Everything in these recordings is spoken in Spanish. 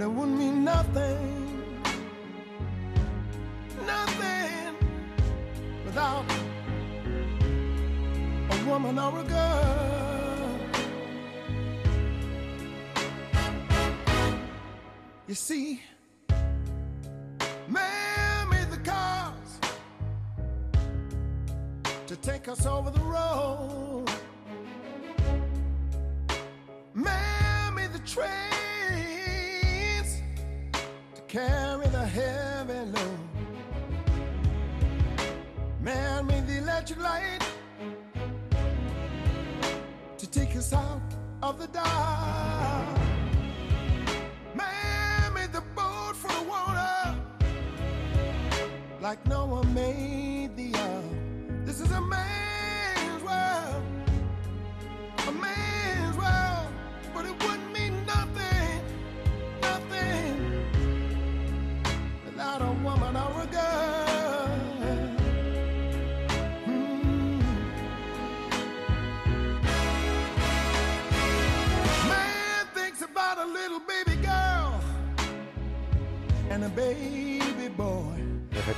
but it wouldn't mean nothing, nothing without a woman or a girl. You see, man made the cars to take us over the road. Man made the trains to carry the heavy load. Man made the electric light to take us out of the dark. Man made the boat for the water like no one made the earth. This is a man's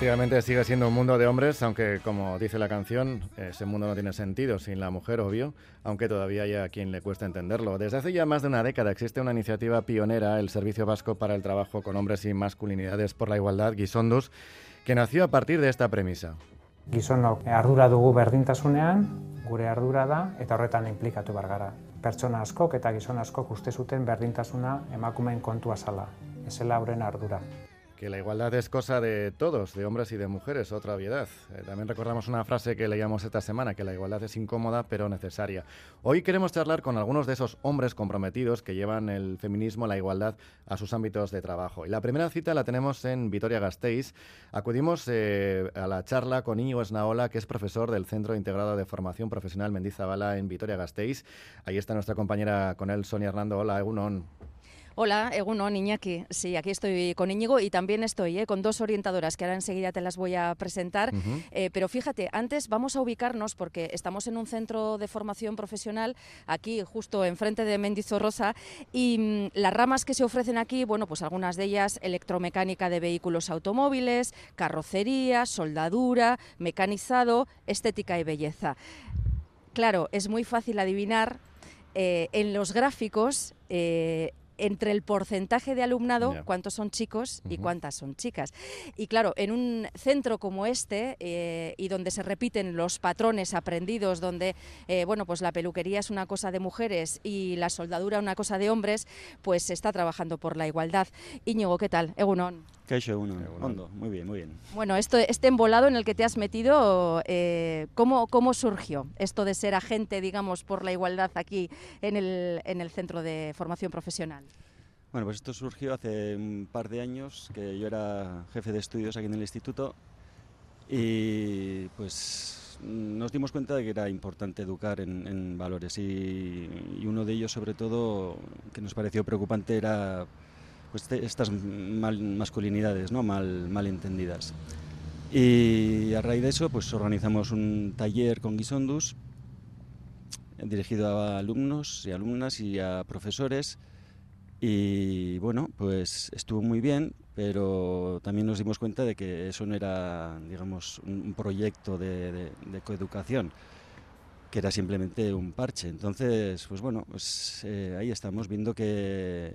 Efectivamente sigue siendo un mundo de hombres, aunque como dice la canción, ese mundo no tiene sentido sin la mujer, obvio, aunque todavía hay a quien le cuesta entenderlo. Desde hace ya más de una década existe una iniciativa pionera, el Servicio Vasco para el Trabajo con Hombres y Masculinidades por la Igualdad, Gizondus, que nació a partir de esta premisa. Gizonok ardura dugu berdintasunean, gure ardura da, eta horretan inplikatu behar gara. Pertsona askok eta gizon askok uste zuten berdintasuna emakumeen kontua zala, ezela horren ardura. Que la igualdad es cosa de todos, de hombres y de mujeres, otra obviedad. Eh, también recordamos una frase que leíamos esta semana, que la igualdad es incómoda pero necesaria. Hoy queremos charlar con algunos de esos hombres comprometidos que llevan el feminismo, la igualdad a sus ámbitos de trabajo. Y la primera cita la tenemos en Vitoria-Gasteiz. Acudimos eh, a la charla con Íñigo Esnaola, que es profesor del Centro Integrado de Formación Profesional Mendizabala en Vitoria-Gasteiz. Ahí está nuestra compañera con él, Sonia Hernando. Hola, Egunon. Hola, Egunon, Iñaki. Sí, aquí estoy con Íñigo y también estoy eh, con dos orientadoras que ahora enseguida te las voy a presentar. Eh, pero fíjate, antes vamos a ubicarnos porque estamos en un centro de formación profesional aquí justo enfrente de Mendizorroza y mm, las ramas que se ofrecen aquí, bueno, pues algunas de ellas electromecánica de vehículos automóviles, carrocería, soldadura, mecanizado, estética y belleza. Claro, es muy fácil adivinar eh, en los gráficos eh, entre el porcentaje de alumnado, cuántos son chicos y cuántas son chicas. Y claro, en un centro como este, eh, y donde se repiten los patrones aprendidos, donde eh, bueno, pues la peluquería es una cosa de mujeres y la soldadura una cosa de hombres, pues se está trabajando por la igualdad. Íñigo, ¿qué tal? Egunon. Kaixo, uno, Egunon. ondo, muy bien, muy bien. Bueno, esto, este embolado en el que te has metido, eh, ¿cómo, ¿cómo surgió esto de ser agente, digamos, por la igualdad aquí en el, en el Centro de Formación Profesional? Bueno, pues esto surgió hace un par de años, que yo era jefe de estudios aquí en el instituto y pues nos dimos cuenta de que era importante educar en, en valores y, y uno de ellos sobre todo que nos pareció preocupante era pues te- estas masculinidades no mal, mal entendidas. Y a raíz de eso pues organizamos un taller con Guisondus dirigido a alumnos y alumnas y a profesores. Y bueno, pues estuvo muy bien, pero también nos dimos cuenta de que eso no era, digamos, un, proyecto de coeducación, que era simplemente un parche. Entonces, pues bueno, pues eh, ahí estamos viendo que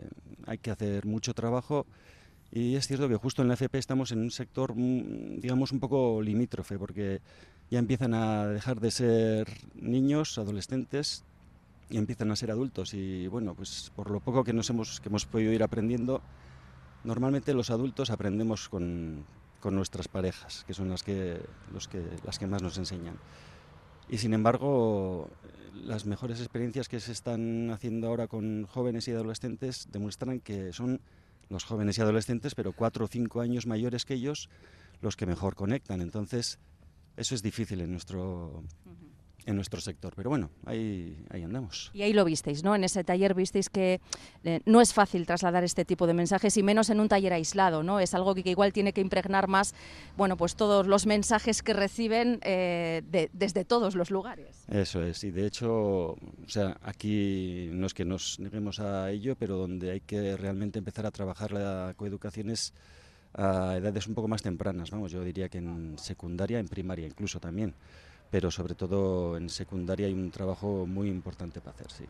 hay que hacer mucho trabajo. Y es cierto que justo en la FP estamos en un sector, mm, digamos, un poco limítrofe, porque ya empiezan a dejar de ser niños, adolescentes, y empiezan a ser adultos. Y bueno pues por lo poco que nos hemos que hemos podido ir aprendiendo normalmente los adultos aprendemos con, con nuestras parejas que son las que las que más nos enseñan y sin embargo las mejores experiencias que se están haciendo ahora con jóvenes y adolescentes demuestran que son los jóvenes y adolescentes pero cuatro o cinco años mayores que ellos los que mejor conectan. Entonces eso es difícil en nuestro en nuestro sector. Pero bueno, ahí, ahí andamos. Y ahí lo visteis, ¿no? En ese taller visteis que eh, no es fácil trasladar este tipo de mensajes y menos en un taller aislado, ¿no? Es algo que, igual tiene que impregnar más, bueno, pues todos los mensajes que reciben eh, desde todos los lugares. Eso es, y de hecho, o sea, aquí no es que nos neguemos a ello, pero donde hay que realmente empezar a trabajar la coeducación es a edades un poco más tempranas, vamos, yo diría que en secundaria, en primaria incluso también pero sobre todo en secundaria hay un trabajo muy importante para hacer, sí.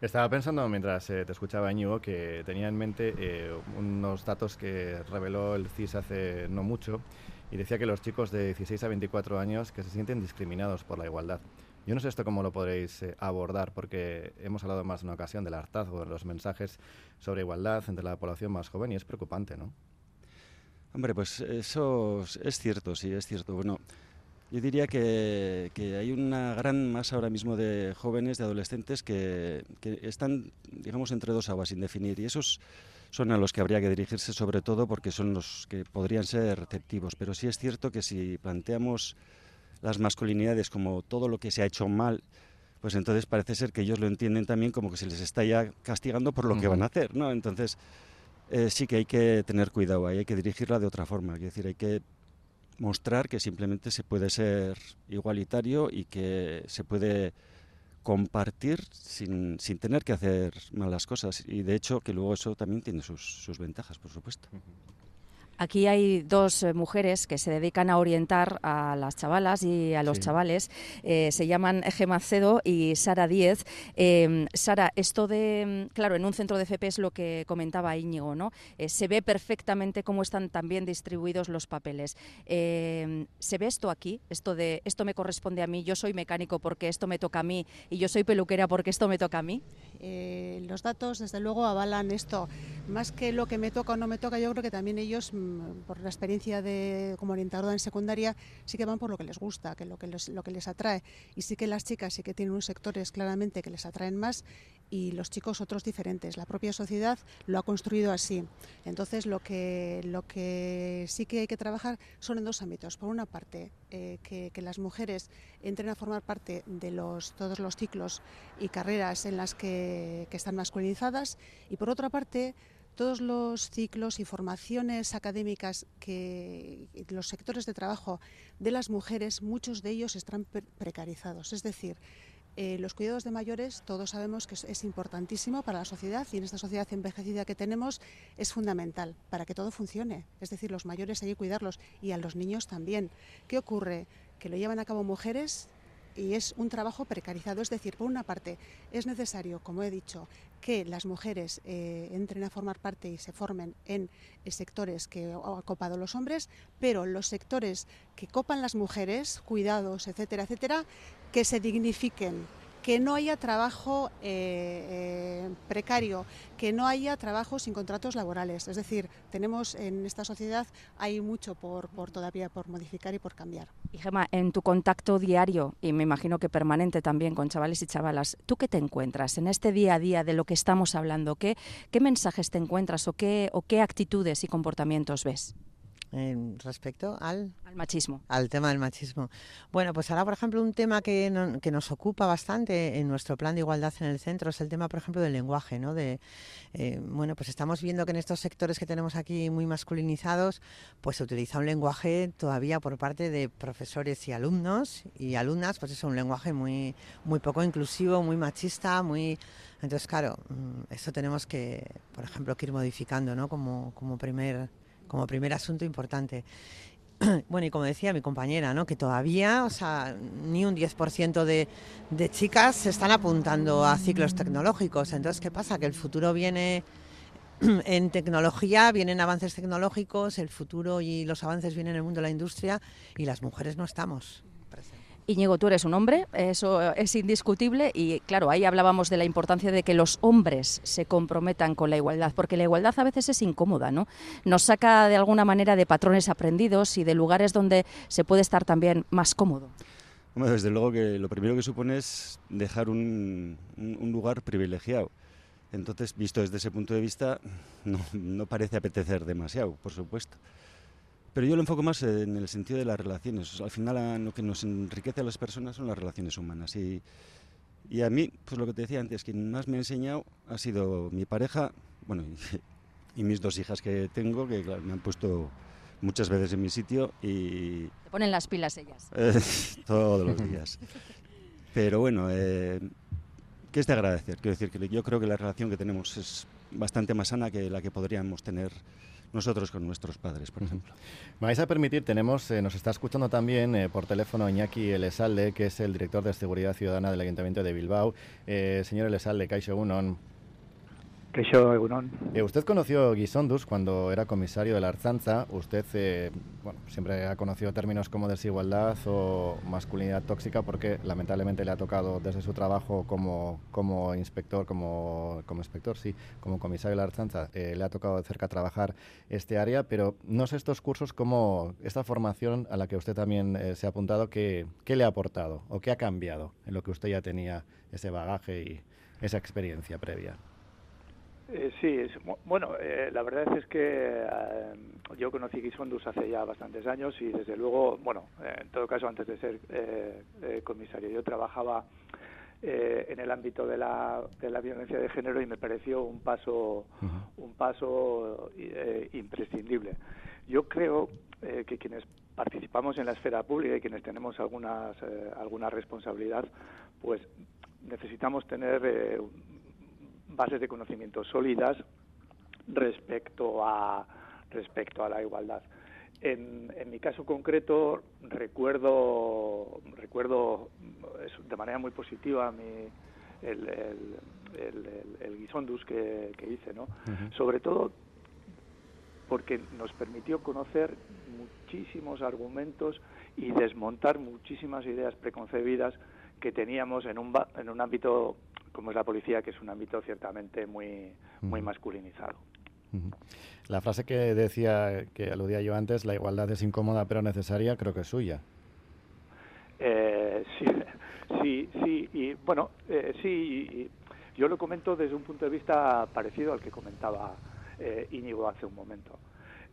Estaba pensando mientras eh, te escuchaba Íñigo que tenía en mente eh, unos datos que reveló el CIS hace no mucho y decía que los chicos de 16 a 24 años que se sienten discriminados por la igualdad. Yo no sé esto cómo lo podréis eh, abordar porque hemos hablado más de una ocasión del hartazgo de los mensajes sobre igualdad entre la población más joven y es preocupante, ¿no? Hombre, pues eso es cierto, sí, es cierto. Bueno, yo diría que, hay una gran masa ahora mismo de jóvenes, de adolescentes que, están, digamos, entre dos aguas sin definir y esos son a los que habría que dirigirse sobre todo porque son los que podrían ser receptivos. Pero sí es cierto que si planteamos las masculinidades como todo lo que se ha hecho mal, pues entonces parece ser que ellos lo entienden también como que se les está ya castigando por lo que van a hacer, ¿no? Entonces eh, sí que hay que tener cuidado ahí, hay que dirigirla de otra forma, es decir, hay que mostrar que simplemente se puede ser igualitario y que se puede compartir sin, sin tener que hacer malas cosas. Y de hecho que luego eso también tiene sus, sus ventajas, por supuesto. Aquí hay dos eh, mujeres que se dedican a orientar a las chavalas y a los chavales. Eh, se llaman Gemma Cedo y Sara Díez. Em, Sara, esto de, mm, claro, en un centro de FP es lo que comentaba Íñigo, ¿no? Eh, se ve perfectamente cómo están también distribuidos los papeles. Em, ¿Se ve esto aquí? Esto de, esto me corresponde a mí, yo soy mecánico porque esto me toca a mí y yo soy peluquera porque esto me toca a mí. Los datos, desde luego, avalan esto. Más que lo que me toca o no me toca, yo creo que también ellos mm, por la experiencia de, como orientadora en secundaria, sí que van por lo que les gusta, que lo que les, lo que les atrae. Y sí que las chicas sí que tienen unos sectores claramente que les atraen más y los chicos otros diferentes. La propia sociedad lo ha construido así. Entonces, lo que, lo que sí que hay que trabajar son en dos ámbitos. Por una parte, eh, que, las mujeres entren a formar parte de los, todos los ciclos y carreras en las que, que están masculinizadas. Y por otra parte, todos los ciclos y formaciones académicas que los sectores de trabajo de las mujeres, muchos de ellos están precarizados. Es decir, eh, los cuidados de mayores, todos sabemos que es, importantísimo para la sociedad y en esta sociedad envejecida que tenemos es fundamental para que todo funcione. Es decir, los mayores hay que cuidarlos y a los niños también. ¿Qué ocurre? Que lo llevan a cabo mujeres y es un trabajo precarizado. Es decir, por una parte, es necesario, como he dicho, que las mujeres eh, entren a formar parte y se formen en eh, sectores que han copado los hombres, pero los sectores que copan las mujeres, cuidados, etcétera, etcétera, que se dignifiquen que no haya trabajo eh, eh, precario, que no haya trabajo sin contratos laborales. Es decir, tenemos en esta sociedad hay mucho por, todavía por modificar y por cambiar. Y Gemma, en tu contacto diario y me imagino que permanente también con chavales y chavalas, ¿tú qué te encuentras en este día a día de lo que estamos hablando? ¿Qué, qué mensajes te encuentras o qué, o qué actitudes y comportamientos ves? Respecto al... Al machismo. Al tema del machismo. Bueno, pues ahora, por ejemplo, un tema que, que, nos ocupa bastante en nuestro plan de igualdad en el centro es el tema, por ejemplo, del lenguaje, ¿no? De, eh, bueno, pues estamos viendo que en estos sectores que tenemos aquí muy masculinizados, pues se utiliza un lenguaje todavía por parte de profesores y alumnos y alumnas, pues es un lenguaje muy, muy poco inclusivo, muy machista, muy... Entonces, claro, mm, esto tenemos que, por ejemplo, que ir modificando, ¿no? Como, como primer como primer asunto importante. Bueno, y como decía mi compañera, ¿no? que todavía, o sea, ni un 10% de, de chicas se están apuntando a ciclos tecnológicos. Entonces, ¿qué pasa? Que el futuro viene en tecnología, vienen avances tecnológicos, el futuro y los avances vienen en el mundo de la industria y las mujeres no estamos. Íñigo, tú eres un hombre, eso es indiscutible y claro, ahí hablábamos de la importancia de que los hombres se comprometan con la igualdad, porque la igualdad a veces es incómoda, ¿no? Nos saca de alguna manera de patrones aprendidos y de lugares donde se puede estar también más cómodo. desde luego que lo primero que supone es dejar un, lugar privilegiado. Entonces, visto desde ese punto de vista, no parece apetecer demasiado, por supuesto. Pero yo lo enfoco más en el sentido de las relaciones. al final lo que nos enriquece a las personas son las relaciones humanas. Y, y a mí, pues lo que te decía antes, quien más me ha enseñado ha sido mi pareja, bueno, y, mis dos hijas que tengo, que me han puesto muchas veces en mi sitio y... Te ponen las pilas ellas. todos los días. Pero bueno, eh, ¿qué es de agradecer? Quiero decir que yo creo que la relación que tenemos es bastante más sana que la que podríamos tener nosotros con nuestros padres, por ejemplo. Me vais a permitir, tenemos, eh, nos está escuchando también eh, por teléfono Iñaki Elesalde, que es el director de Seguridad Ciudadana del Ayuntamiento de Bilbao. Eh, señor Elesalde, Caixo Unon. Eh, usted conoció Guisondus cuando era comisario de la Arzanza. Usted eh, bueno, siempre ha conocido términos como desigualdad o masculinidad tóxica porque lamentablemente le ha tocado desde su trabajo como, como inspector, como, como inspector, sí, como comisario de la Arzanza, eh, le ha tocado de cerca trabajar este área, pero no sé estos cursos como esta formación a la que usted también se ha apuntado, ¿qué, ¿qué le ha aportado o qué ha cambiado en lo que usted ya tenía ese bagaje y esa experiencia previa? Eh, sí, bueno, eh, la verdad es que eh, yo conocí Guisondus hace ya bastantes años y desde luego, bueno, en todo caso antes de ser comisario, yo trabajaba en el ámbito de la, de la violencia de género y me pareció un paso, un paso imprescindible. Yo creo que quienes participamos en la esfera pública y quienes tenemos algunas, alguna responsabilidad, pues necesitamos tener bases de conocimiento sólidas respecto a, respecto a la igualdad. En, en, mi caso concreto recuerdo recuerdo de manera muy positiva mi, el, el, el, guisondus que, hice, ¿no? Sobre todo porque nos permitió conocer muchísimos argumentos y desmontar muchísimas ideas preconcebidas que teníamos en un, en un ámbito como es la policía, que es un ámbito ciertamente muy, muy masculinizado. La frase que decía, que aludía yo antes, la igualdad es incómoda pero necesaria, creo que es suya. Eh, sí, sí, sí, y bueno, eh, sí, yo lo comento desde un punto de vista parecido al que comentaba eh, Íñigo hace un momento.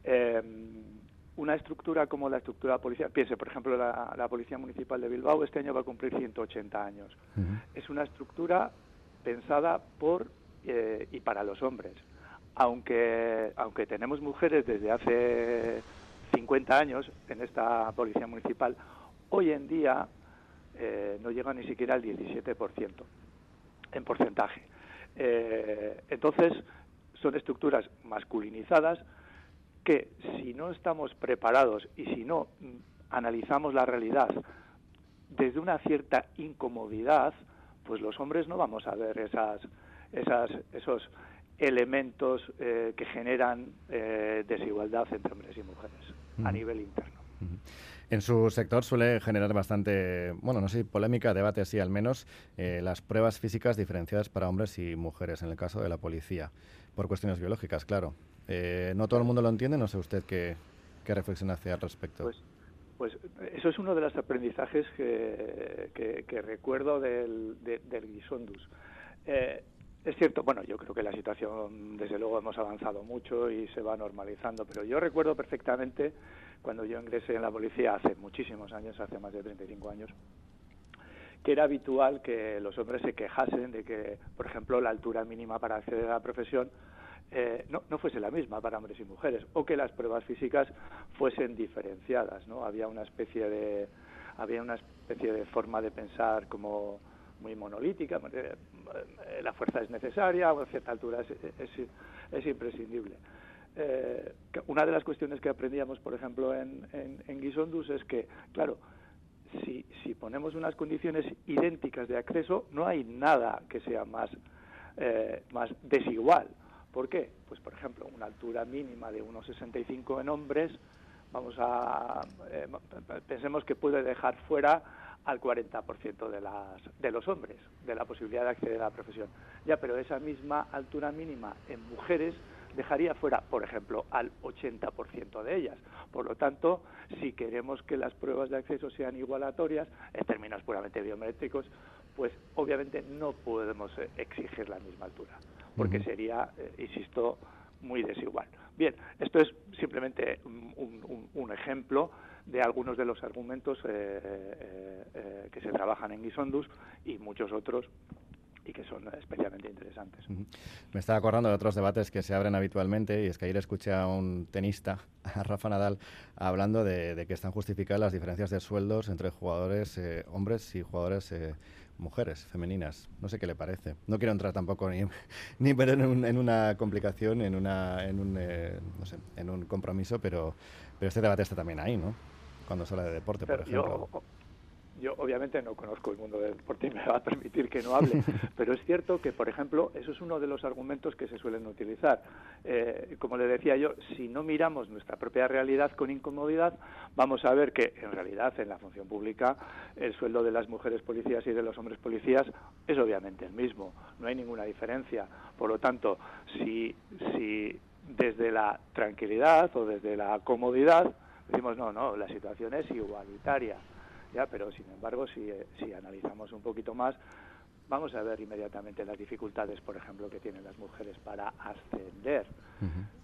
Em, una estructura como la estructura policial, piense, por ejemplo, la, Policía Municipal de Bilbao este año va a cumplir 180 años. Es una estructura pensada por eh, y para los hombres. Aunque, aunque tenemos mujeres desde hace 50 años en esta policía municipal, hoy en día eh, no llega ni siquiera al 17% en porcentaje. Eh, entonces, son estructuras masculinizadas que si no estamos preparados y si no mm, analizamos la realidad desde una cierta incomodidad, pues los hombres no vamos a ver esas, esas, esos elementos eh, que generan eh, desigualdad entre hombres y mujeres a nivel interno. En su sector suele generar bastante, bueno, no sé, polémica, debate, sí, al menos eh, las pruebas físicas diferenciadas para hombres y mujeres, en el caso de la policía, por cuestiones biológicas, claro. no todo el mundo lo entiende, no sé usted qué, qué reflexión hace al respecto. Pues pues eso es uno de los aprendizajes que, recuerdo del, del Guisondus. Eh, es cierto, bueno, yo creo que la situación, desde luego, hemos avanzado mucho y se va normalizando, pero yo recuerdo perfectamente cuando yo ingresé en la policía hace muchísimos años, hace más de 35 años, que era habitual que los hombres se quejasen de que, por ejemplo, la altura mínima para acceder a la profesión eh, no, no, fuese la misma para hombres y mujeres o que las pruebas físicas fuesen diferenciadas no había una especie de había una especie de forma de pensar como muy monolítica eh, la fuerza es necesaria a cierta altura es, es, imprescindible. Eh, una de las cuestiones que aprendíamos por ejemplo en, en, es que claro si, si ponemos unas condiciones idénticas de acceso no hay nada que sea más más desigual ¿Por qué? Pues, por ejemplo, una altura mínima de 1,65 en hombres, vamos a eh, pensemos que puede dejar fuera al 40% de, las, de los hombres de la posibilidad de acceder a la profesión. Ya, pero esa misma altura mínima en mujeres dejaría fuera, por ejemplo, al 80% de ellas. Por lo tanto, si queremos que las pruebas de acceso sean igualatorias, en términos puramente biométricos, pues obviamente no podemos exigir la misma altura porque sería, eh, insisto, muy desigual. Bien, esto es simplemente un, ejemplo de algunos de los argumentos eh, eh, eh, que se trabajan en Gisondus y muchos otros y que son especialmente interesantes. Me estaba acordando de otros debates que se abren habitualmente y es que ayer escuché a un tenista, a Rafa Nadal, hablando de, que están justificadas las diferencias de sueldos entre jugadores hombres y jugadores mujeres, femeninas. No sé qué le parece. No quiero entrar tampoco ni, ni en, una complicación, en, una, en, un, eh, no sé, en un compromiso, pero, pero este debate está también ahí, ¿no? Cuando se habla de deporte, por ejemplo. Yo obviamente no conozco el mundo del deporte y me va a permitir que no hable, pero es cierto que, por ejemplo, eso es uno de los argumentos que se suelen utilizar. Eh, como le decía yo, si no miramos nuestra propia realidad con incomodidad, vamos a ver que en realidad en la función pública el sueldo de las mujeres policías y de los hombres policías es obviamente el mismo, no hay ninguna diferencia. Por lo tanto, si, si desde la tranquilidad o desde la comodidad decimos no, no, la situación es igualitaria ya, pero sin embargo, si, eh, si analizamos un poquito más, vamos a ver inmediatamente las dificultades, por ejemplo, que tienen las mujeres para ascender.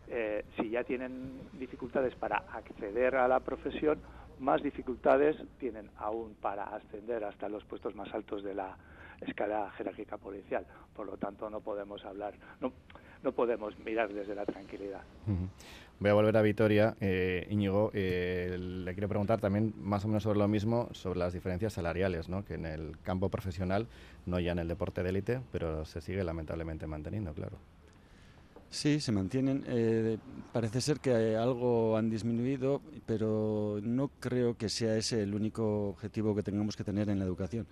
Eh, si ya tienen dificultades para acceder a la profesión, más dificultades tienen aún para ascender hasta los puestos más altos de la escala jerárquica policial. Por lo tanto, no podemos hablar, no, no podemos mirar desde la tranquilidad. Voy a volver a Vitoria. Eh, Íñigo, eh, le quiero preguntar también más o menos sobre lo mismo, sobre las diferencias salariales, ¿no? que en el campo profesional, no ya en el deporte de élite, pero se sigue lamentablemente manteniendo, claro. Sí, se mantienen. Eh, parece ser que algo han disminuido, pero no creo que sea ese el único objetivo que tengamos que tener en la educación.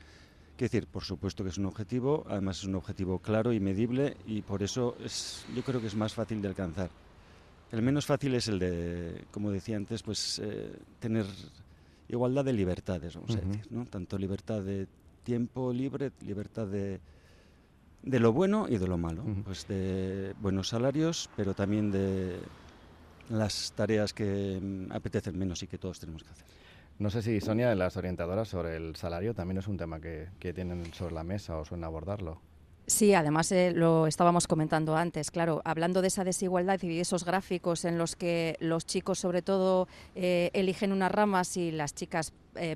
Quiero decir, por supuesto que es un objetivo, además es un objetivo claro y medible y por eso es, yo creo que es más fácil de alcanzar. El menos fácil es el de, como decía antes, pues eh, tener igualdad de libertades, vamos a decir, ¿no? Tanto libertad de tiempo libre, libertad de, de lo bueno y de lo malo. Pues de buenos salarios, pero también de las tareas que mm, apetecen menos y que todos tenemos que hacer. No sé si Sonia, las orientadoras sobre el salario, también es un tema que, que tienen sobre la mesa o suelen abordarlo. Sí, además eh, lo estábamos comentando antes, claro, hablando de esa desigualdad y de esos gráficos en los que los chicos sobre todo eh, eligen unas ramas y las chicas eh,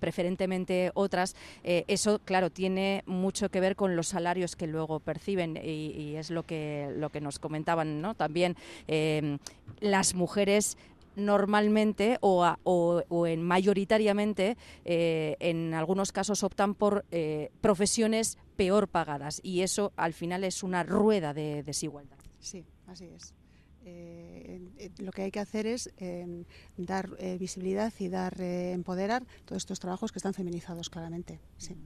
preferentemente otras, eso claro tiene mucho que ver con los salarios que luego perciben y, es lo que, lo que nos comentaban ¿no? también las mujeres normalmente o, o, en mayoritariamente eh, en algunos casos optan por eh, profesiones peor pagadas y eso al final es una rueda de desigualdad. Sí, así es. Eh, lo que hay que hacer es dar visibilidad y dar empoderar todos estos trabajos que están feminizados claramente. Sí.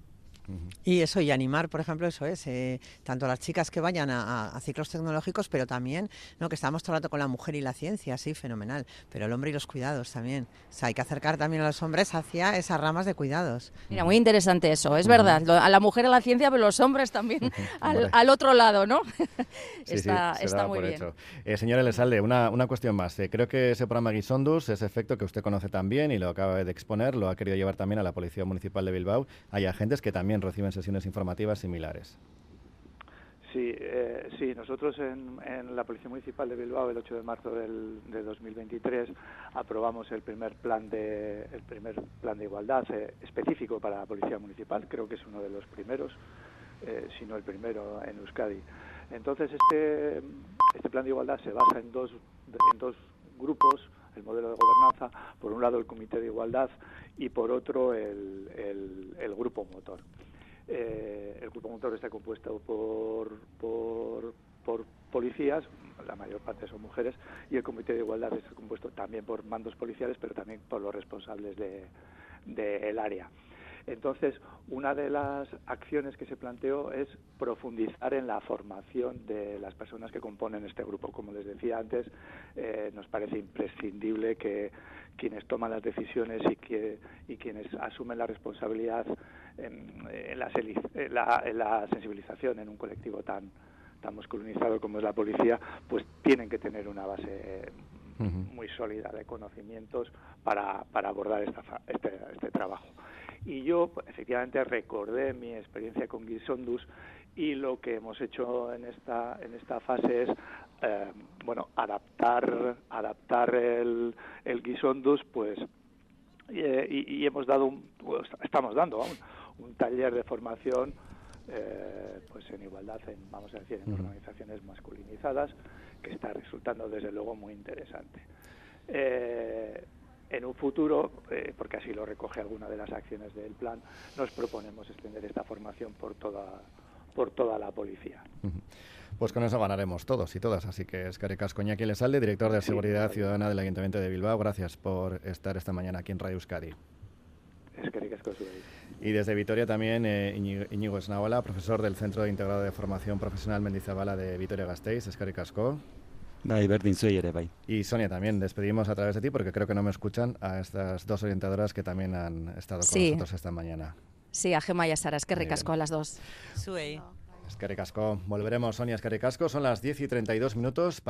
Y eso, y animar, por ejemplo, eso es, eh, tanto las chicas que vayan a, ciclos tecnológicos, pero también, ¿no? que estamos todo el rato con la mujer y la ciencia, sí, fenomenal, pero el hombre y los cuidados también. O sea, hay que acercar también a los hombres hacia esas ramas de cuidados. Mira, muy interesante eso, es verdad, a la mujer a la ciencia, pero los hombres también al, otro lado, ¿no? está, está muy bien. Eh, señora Lesalde, una, una cuestión más. Eh, creo que ese programa Guisondus, ese efecto que usted conoce también y lo acaba de exponer, lo ha querido llevar también a la Policía Municipal de Bilbao. Hay agentes que también reciben sesiones informativas similares. Sí, eh, sí, nosotros en, la Policía Municipal de Bilbao el 8 de marzo del, de 2023 aprobamos el primer plan de el primer plan de igualdad eh, específico para la Policía Municipal, creo que es uno de los primeros, eh, si no el primero en Euskadi. Entonces este este plan de igualdad se basa en dos en dos grupos el modelo de gobernanza, por un lado el Comité de Igualdad y por otro el, el, Grupo Motor. Eh, el Grupo Motor está compuesto por, por, por policías, la mayor parte son mujeres, y el Comité de Igualdad está compuesto también por mandos policiales, pero también por los responsables del de, área. Entonces, una de las acciones que se planteó es profundizar en la formación de las personas que componen este grupo. Como les decía antes, eh, nos parece imprescindible que quienes toman las decisiones y, que, y quienes asumen la responsabilidad en, la, sensibilización en un colectivo tan, tan masculinizado como es la policía, pues tienen que tener una base muy sólida de conocimientos para, para abordar esta, este, este trabajo. Y yo, efectivamente, recordé mi experiencia con Gisondus y lo que hemos hecho en esta, en esta fase es eh, bueno, adaptar, adaptar el, el Guisondus, pues, eh, y, y, hemos dado, un, pues, estamos dando un, un taller de formación eh, pues en igualdad, en, vamos a decir, en organizaciones masculinizadas, que está resultando desde luego muy interesante. Eh, en un futuro, eh, porque así lo recoge alguna de las acciones del plan, nos proponemos extender esta formación por toda, por toda la policía. Pues con eso ganaremos todos y todas. Así que es Caricas Coñaki Lesalde, director de Seguridad sí, Ciudadana del Ayuntamiento de Bilbao. Gracias por estar esta mañana aquí en Radio Euskadi. Es y desde Vitoria también eh, Iñigo Esnaola, profesor del Centro Integrado de Formación Profesional Mendizabala de Vitoria-Gasteiz. Es Caricasco. Bai, berdin zuei ere, bai. Y Sonia también, despedimos a través de ti porque creo que no me escuchan a estas dos orientadoras que también han estado con Sí. nosotros esta mañana. Sí, a Gemma y a Sara, es que ricasco a las dos. Zuei. Es que Volveremos, Sonia, es Son las 10 y 32 minutos.